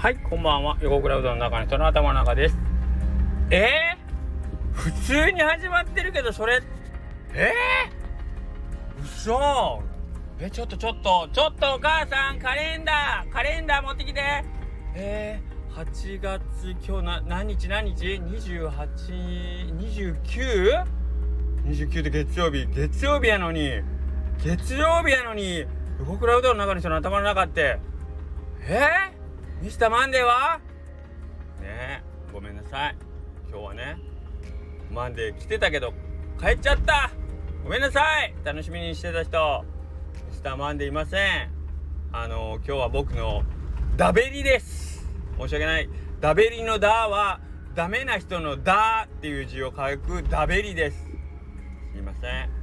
はい、こんばんは。横倉うどんの中の人の頭の中です。えー、普通に始まってるけど、それ、えー、嘘え、ちょっとちょっと、ちょっとお母さん、カレンダー、カレンダー持ってきて。えー、8月、今日な、何日何日 ?28、29? 29で月曜日、月曜日やのに、月曜日やのに、横倉うどんの中の人の頭の中って、えー、ミスターマンデーは？ねえ、ごめんなさい。今日はね、マンデー来てたけど、帰っちゃったごめんなさい楽しみにしてた人、ミスターマンデーいません。あの、今日は僕のダベリです。申し訳ない。ダベリのダは、ダメな人のダっていう字を書くダベリです。すいません。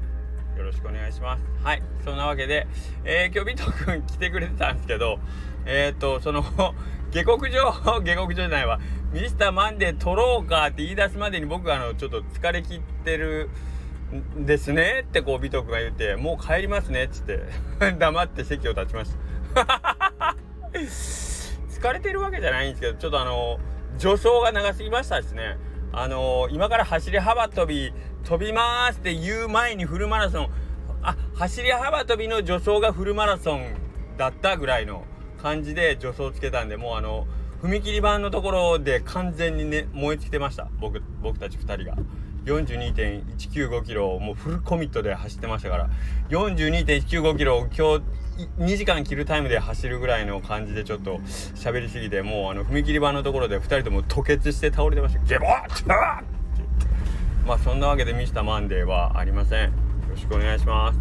よろしくお願いします。はい。そんなわけで、えー、今日ビト君来てくれてたんですけど、えっ、ー、と、その、下克上、下克上じゃないわ、ミスターマンデー撮ろうかって言い出すまでに僕はあの、ちょっと疲れ切ってるんですねってこう、ビト君が言って、もう帰りますねっつって、黙って席を立ちました。疲れてるわけじゃないんですけど、ちょっとあの、助走が長すぎましたですね。あのー、今から走り幅跳び飛びますって言う前にフルマラソン。あ走り幅跳びの助走がフルマラソンだったぐらいの感じで助走つけたんでもうあの踏切板のところで完全にね燃え尽きてました。僕僕たち2人が。42.195キロをもうフルコミットで走ってましたから42.195キロを今日2時間切るタイムで走るぐらいの感じでちょっと喋りすぎてもうあの踏切板のところで2人とも吐血して倒れてました。ゲボッまあそんなわけでミスターマンデーはありませんよろしくお願いします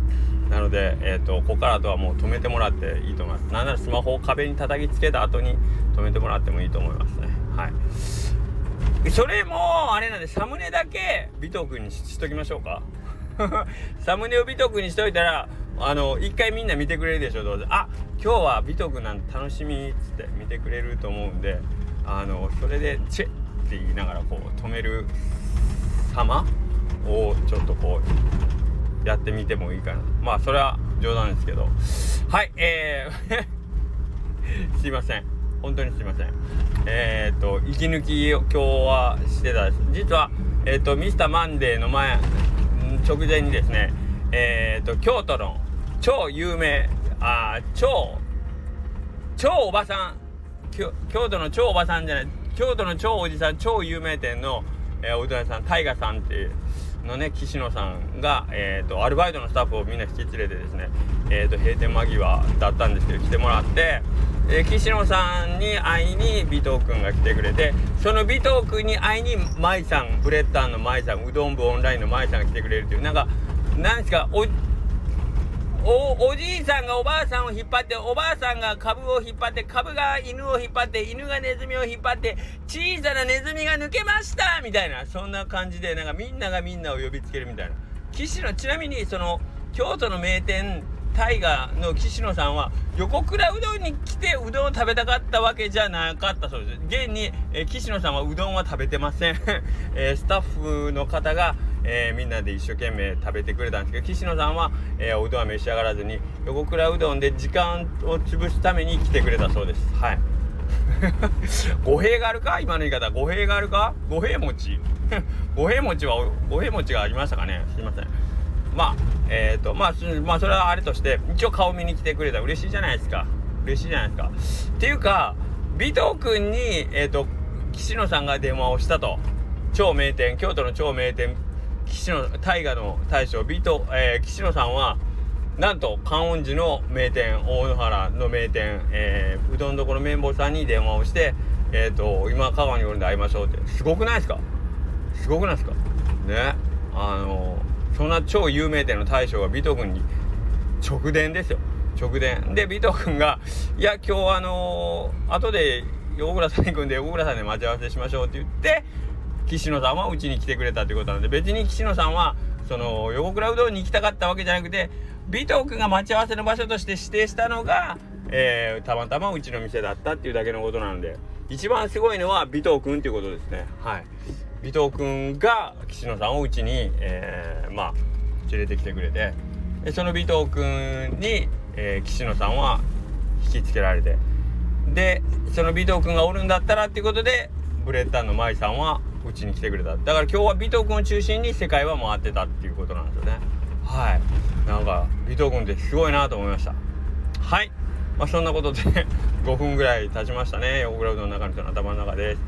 なので、えーと、ここからとはもう止めてもらっていいと思いますなんならスマホを壁に叩きつけた後に止めてもらってもいいと思いますねはいそれもあれなんでサムネだけ尾藤君にしときましょうか。サムネを尾藤君にしといたらあの一回みんな見てくれるでしょどうぞあ今日は尾藤君なんて楽しみっつって見てくれると思うんであのそれで「チェッ」って言いながらこう止める様をちょっとこうやってみてもいいかな。まあそれは冗談ですけど。はいえー すいません。本当にすいません。えっ、と息抜きを今日はしてたです実はえっ、とミスターマンデーの前直前にですねえっ、と京都の超有名あ超超おばさん京都の超おばさんじゃない京都の超おじさん超有名店の、えー、おうどん屋さんタイガさんっていうのね岸野さんが、えーと、アルバイトのスタッフをみんな引き連れてですね、えーと、閉店間際だったんですけど来てもらって、え、岸野さんに会いに尾藤君が来てくれてその尾藤君に会いに舞さんブレッタンの舞さんうどん部オンラインの舞さんが来てくれるというなんか何ですかおおじいさんがおばあさんを引っ張っておばあさんが株を引っ張って株が犬を引っ張って犬がネズミを引っ張って小さなネズミが抜けましたみたいなそんな感じでなんかみんながみんなを呼びつけるみたいな。岸のちなみにその京都の名店大河の岸野さんは横倉うどんに来てうどんを食べたかったわけじゃなかったそうです。現に、えー、岸野さんはうどんは食べてません、えー、スタッフの方がえー、みんなで一生懸命食べてくれたんですけど岸野さんは、えー、おうどんは召し上がらずに横倉うどんで時間を潰すために来てくれたそうです。はい。語弊があるか今の言い方。語弊があるか語弊持ち。語弊持ちは語弊持ちがありましたかね？すいません。まあえっ、ー、とまあまあそれはあれとして一応顔見に来てくれた。ら嬉しいじゃないですか。嬉しいじゃないですか。っていうか尾藤君にえっ、ー、と岸野さんが電話をしたと。超名店京都の超名店岸野大河の大将ビト、えー、岸野さんはなんと観音寺の名店大野原の名店、えー、うどんどころ綿棒さんに電話をしてえっ、ー、と今香川におるんで会いましょうって。すごくないですか？すごくないですかね。あのそんな超有名店の大将が尾藤君に直伝ですよ。直伝。で尾藤君が「いや今日あのー、後で大倉さんに行くんで大倉さんで待ち合わせしましょう」って言って岸野さんはうちに来てくれたということなんで別に岸野さんはその横倉うどんに行きたかったわけじゃなくて尾藤君が待ち合わせの場所として指定したのが、えー、たまたまうちの店だったっていうだけのことなんで一番すごいのは尾藤君っていうことですね。はい。尾藤君が岸野さんをうちに、えー、まあ連れてきてくれてその尾藤君に、えー、岸野さんは引きつけられてでその尾藤君がおるんだったらっていうことでブレッタンの舞さんはうちに来てくれた。だから今日は尾藤君を中心に世界は回ってたっていうことなんですよね。はい。なんか尾藤君ってすごいなと思いました。はい。まあそんなことで 5分ぐらい経ちましたね。横倉うどんの中の人の頭の中です。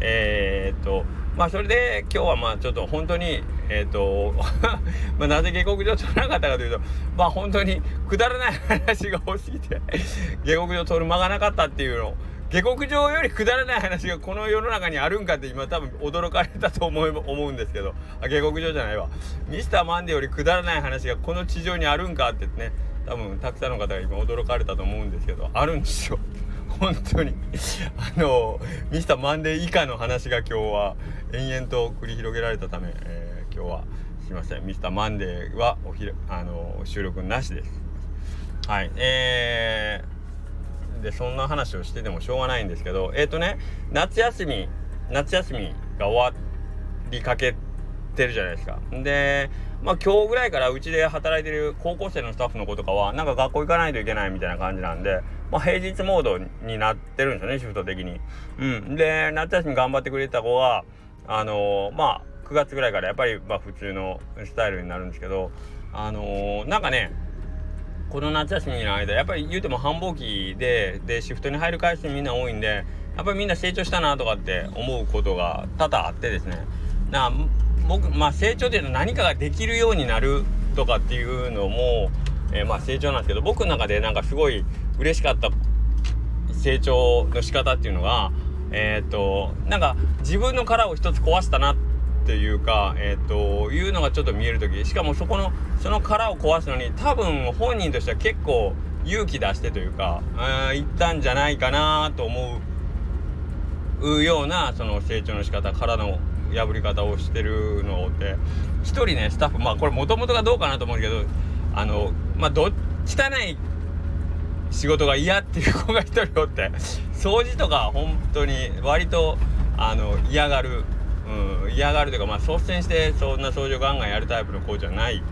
えー、っとまあそれで今日はまあちょっと本当にえっ、ー、とまあなぜ下克上取らなかったかというとまあ本当にくだらない話が多すぎて 下克上取る間がなかったっていうの。下克上よりくだらない話がこの世の中にあるんかって今多分驚かれたと思思うんですけど。あ下克上じゃないわ。ミスターマンデーよりくだらない話がこの地上にあるんかってね多分たくさんの方が今驚かれたと思うんですけどあるんですよ本当に。あのミスターマンデー以下の話が今日は延々と繰り広げられたため、えー、今日はすいません。ミスターマンデーはおひあの収録なしです。はい。えー、でそんな話をしててもしょうがないんですけどえっ、ー、とね夏休み夏休みが終わりかけてるじゃないですか。でまあ今日ぐらいからうちで働いてる高校生のスタッフの子とかはなんか学校行かないといけないみたいな感じなんでまあ、平日モードになってるんですよねシフト的に。うん、で夏休み頑張ってくれた子はあのー、まあ9月ぐらいからやっぱり、まあ、普通のスタイルになるんですけどあのー、なんかねこの夏休みの間やっぱり言うても繁忙期ででシフトに入る回数みんな多いんでやっぱりみんな成長したなとかって思うことが多々あってですねな僕まあ成長っていうのは何かができるようになるとかっていうのも、えー、まあ成長なんですけど僕の中でなんかすごい嬉しかった成長の仕方っていうのがえっ、ー、となんか自分の殻を一つ壊したなっていうかえっ、ー、というのがちょっと見える時しかもそこのその殻を壊すのに多分本人としては結構勇気出してというか言ったんじゃないかなと思うようなその成長の仕方殻の破り方をしてるのって一人ねスタッフまあこれもともとがどうかなと思うけどあのまあど汚い仕事が嫌っていう子が一人おって掃除とか本当に割とあの嫌がる、うん、嫌がるというかまあ率先してそんな掃除をガンガンやるタイプの子じゃない、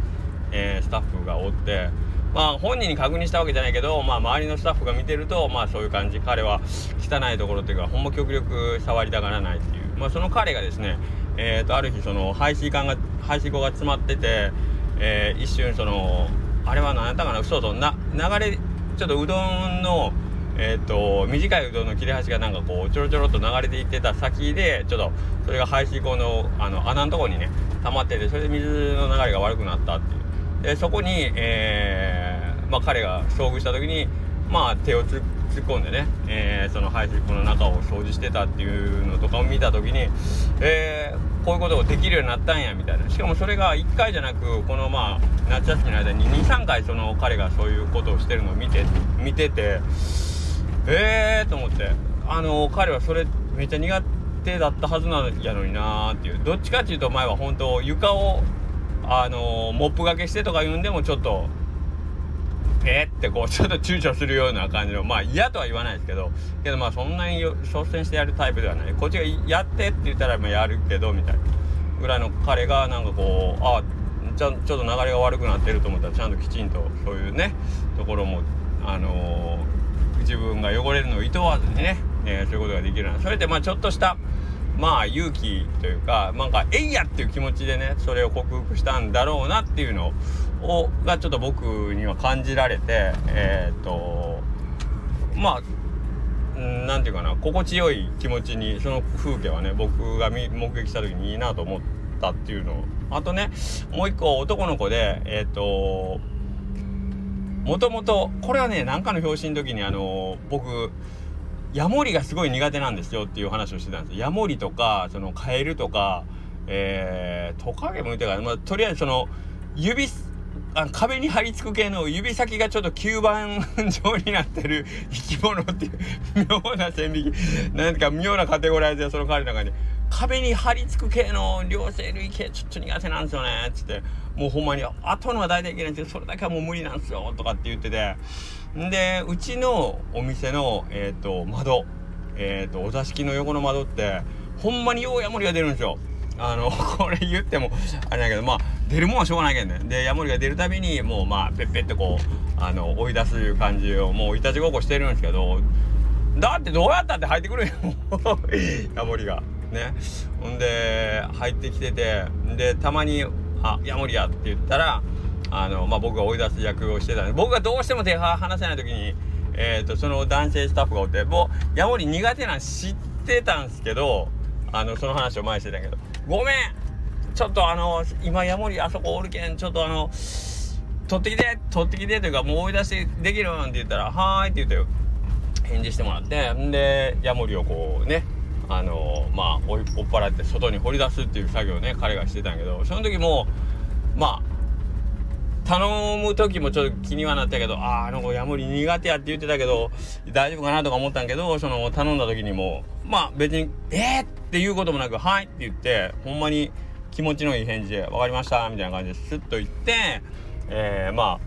えー、スタッフがおってまあ本人に確認したわけじゃないけど、まあ、周りのスタッフが見てるとまあそういう感じ。彼は汚いところっていうかほんま極力触りたがらないっていう、まあ、その彼がですねえー、とある日その排水管が排水溝が詰まってて、えー、一瞬そのあれは何やったかな？そうそうな流れちょっとうどんのえーと、短いうどんの切れ端がなんかこうちょろちょろっと流れていってた先でちょっとそれが排水溝のあの穴のとこにね溜まっててそれで水の流れが悪くなったっていう。でそこに、えー、まあ、彼が遭遇した時にまあ手を突っ込んでね、えー、その排水溝の中を掃除してたっていうのとかを見た時に、えーこういうことができるようになったんやみたいな。しかもそれが1回じゃなくこのまあ夏休みの間に23回その彼がそういうことをしてるのを見て見ててええー、と思って。あの彼はそれめっちゃ苦手だったはずなんやのになーっていう。どっちかっていうと前は本当床をあのモップがけしてとか言うんでもちょっとえってこうちょっと躊躇するような感じのまあ嫌とは言わないですけどけどまあそんなに率先してやるタイプではない。こっちがやってって言ったらまあやるけどみたいな。ぐらいの彼がなんかこうあちょちょっと流れが悪くなってると思ったらちゃんときちんとそういうねところもあのー、自分が汚れるのをいとわずにね、えー、そういうことができるな。それでまあちょっとしたまあ勇気というかなんかえいやっていう気持ちでねそれを克服したんだろうなっていうのをがちょっと僕には感じられてえっ、とまあ何て言うかな心地よい気持ちにその風景はね僕が目撃した時にいいなと思ったっていうの。あとねもう一個男の子でえっ、ともともとこれはね何かの表紙の時にあの僕ヤモリがすごい苦手なんですよっていう話をしてたんですヤモリとかそのカエルとかえー、トカゲもいたから、まあ、とりあえずその指あ壁に張り付く系の指先がちょっと吸盤状になってる生き物っていう妙な線引きなんか妙なカテゴライズでその彼の中に壁に張り付く系の両生類系ちょっと苦手なんですよね。っつってもうほんまに後のは大体いけないんですけどそれだけはもう無理なんですよとかって言ってて。んでうちのお店の、えーと、窓、えーと、お座敷の横の窓ってほんまにようヤモリが出るんですよ。あの これ言ってもあれだけどまあ出るもんはしょうがないけどね。でヤモリが出るたびにもうまあペッペッてこうあの追い出すいう感じをもういたちごっこしてるんですけどだってどうやったって入ってくるよ。ヤモリが。ね。ほんで入ってきててでたまに「あヤモリや」って言ったらあの、まあ、僕が追い出す役をしてたんで僕がどうしても手離せない時に、えーと、その男性スタッフがおってもうヤモリ苦手なん知ってたんですけどあのその話を前にしてたけど「ごめん。ちょっとあの今ヤモリあそこおるけんちょっとあの取ってきて取ってきて」というかもう追い出しできるなんて言ったら「はーい」って言って返事してもらってんでヤモリをこうねあのまあ追っ払って外に掘り出すっていう作業をね彼がしてたんやけどその時もまあ頼む時もちょっと気にはなったけどあああの子ヤモリ苦手やって言ってたけど大丈夫かなとか思ったんけどその頼んだ時にもまあ別に「えー!」っていうこともなく「はい」って言ってほんまに気持ちのいい返事で「分かりました」みたいな感じでスッと言ってえー、ま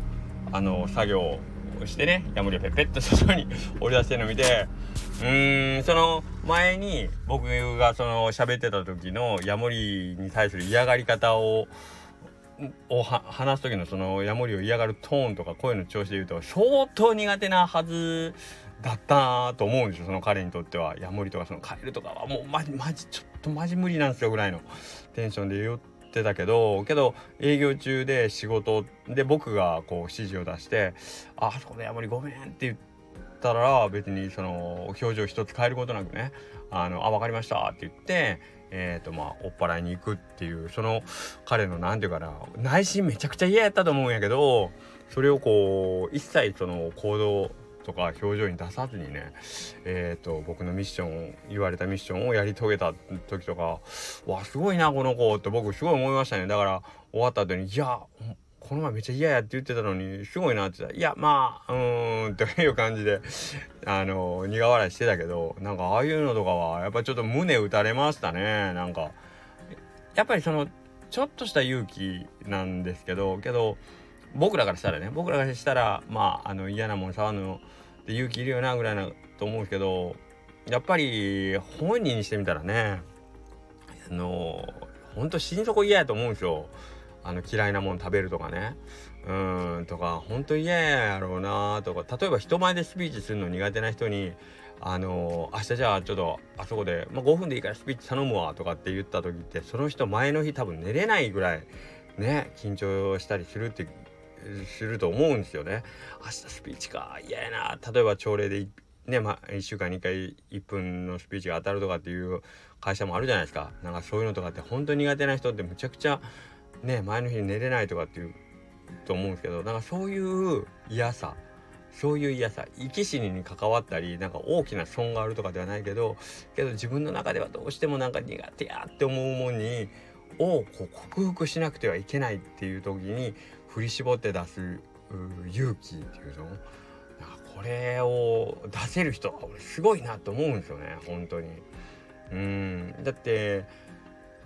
ああの作業をしてねヤモリをペッペッと外に 折り出してるのを見てうーんその前に僕がその喋ってた時のヤモリに対する嫌がり方をを話す時のそのヤモリを嫌がるトーンとか声の調子で言うと相当苦手なはずだったと思うんですよその彼にとってはヤモリとかそのカエルとかはもうマジマジちょっとマジ無理なんですよぐらいのテンションで言ってたけどけど営業中で仕事で僕がこう指示を出して「あそこでヤモリごめん」って言ったら別にその表情一つ変えることなくね「あのあ分かりました」って言ってえーとまあ、追っ払いに行くっていうその彼の何て言うかな内心めちゃくちゃ嫌やったと思うんやけどそれをこう一切その行動とか表情に出さずにねえーと僕のミッション言われたミッションをやり遂げた時とかわすごいなこの子って僕すごい思いましたね。だから終わった後にいやこの前めっちゃ嫌やって言ってたのにすごいなって言ったら「いやまあうーん」という感じであの苦笑いしてたけどなんかああいうのとかはやっぱちょっと胸打たれましたねなんかやっぱりそのちょっとした勇気なんですけどけど僕らからしたらね僕らからしたらまああの嫌なもん触るのって勇気いるよなぐらいなと思うけどやっぱり本人にしてみたらねあのほんと死に底嫌やと思うんですよ。あの嫌いなもん食べるとかね。うんとか本当嫌やろうなとか。例えば人前でスピーチするの苦手な人にあの明日じゃあちょっとあそこで、まあ、5分でいいからスピーチ頼むわとかって言った時ってその人前の日多分寝れないぐらいね緊張したりするってすると思うんですよね。明日スピーチか嫌やな例えば朝礼でねまあ、1週間に1回1分のスピーチが当たるとかっていう会社もあるじゃないですか。なんかそういうのとかって本当苦手な人ってむちゃくちゃね前の日に寝れないとかっていうと思うんですけどなんかそういう嫌さそういう嫌さ生き死にに関わったりなんか大きな損があるとかではないけどけど自分の中ではどうしてもなんか苦手やって思うもんにをこう克服しなくてはいけないっていう時に振り絞って出す勇気っていうのこれを出せる人は俺すごいなと思うんですよね本当に。うんだって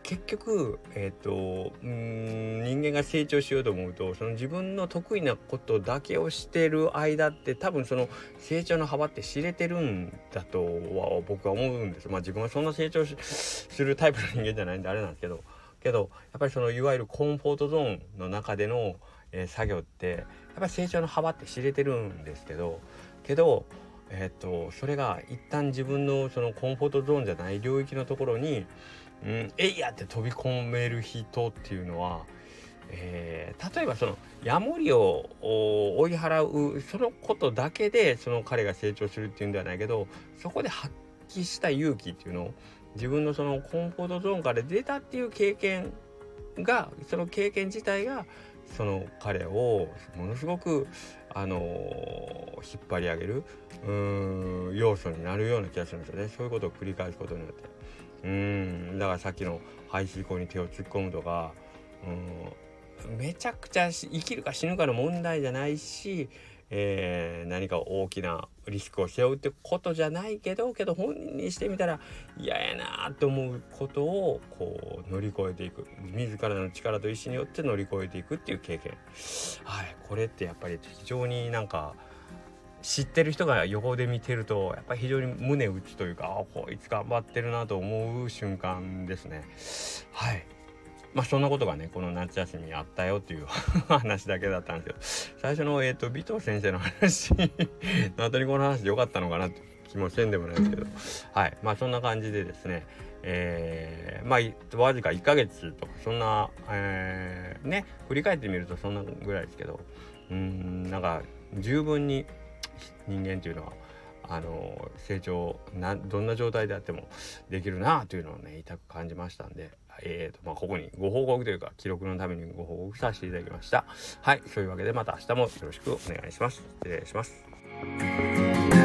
結局、えーと、うん人間が成長しようと思うとその自分の得意なことだけをしてる間って多分その成長の幅って知れてるんだとは僕は思うんですまあ自分はそんな成長するタイプの人間じゃないんであれなんですけど。けどやっぱりそのいわゆるコンフォートゾーンの中での、えー、作業ってやっぱり成長の幅って知れてるんですけど。けどえっ、とそれが一旦自分のそのコンフォートゾーンじゃない領域のところにうん、えいやって飛び込める人っていうのは、えー、例えばそのヤモリを追い払うそのことだけでその彼が成長するっていうんではないけどそこで発揮した勇気っていうのを自分のそのコンフォートゾーンから出たっていう経験がその経験自体がその彼をものすごくあのー、引っ張り上げるうん要素になるような気がするんですよねそういうことを繰り返すことによって。うん。だからさっきの排水溝に手を突っ込むとかうん。めちゃくちゃ生きるか死ぬかの問題じゃないし、えー、何か大きなリスクを背負うってことじゃないけどけど本人にしてみたら嫌やなって思うことをこう乗り越えていく。自らの力と意思によって乗り越えていくっていう経験。はい。これってやっぱり非常になんか知ってる人が横で見てるとやっぱり非常に胸打つというかあこいつ頑張ってるなと思う瞬間ですね。はい。まあそんなことがねこの夏休みにあったよっていう 話だけだったんですけど最初のえっ、ー、と尾藤先生の話 の後にこの話でよかったのかなって気もせんでもないですけど。はい。まあそんな感じでですねえー、まあわずか1ヶ月とかそんな、えー、ね振り返ってみるとそんなぐらいですけど。うんなんか十分に人間というのはあの成長などんな状態であってもできるなというのをね痛く感じましたんで、えーとまあ、ここにご報告というか記録のためにご報告させていただきました。はい。そういうわけでまた明日もよろしくお願いします。失礼します。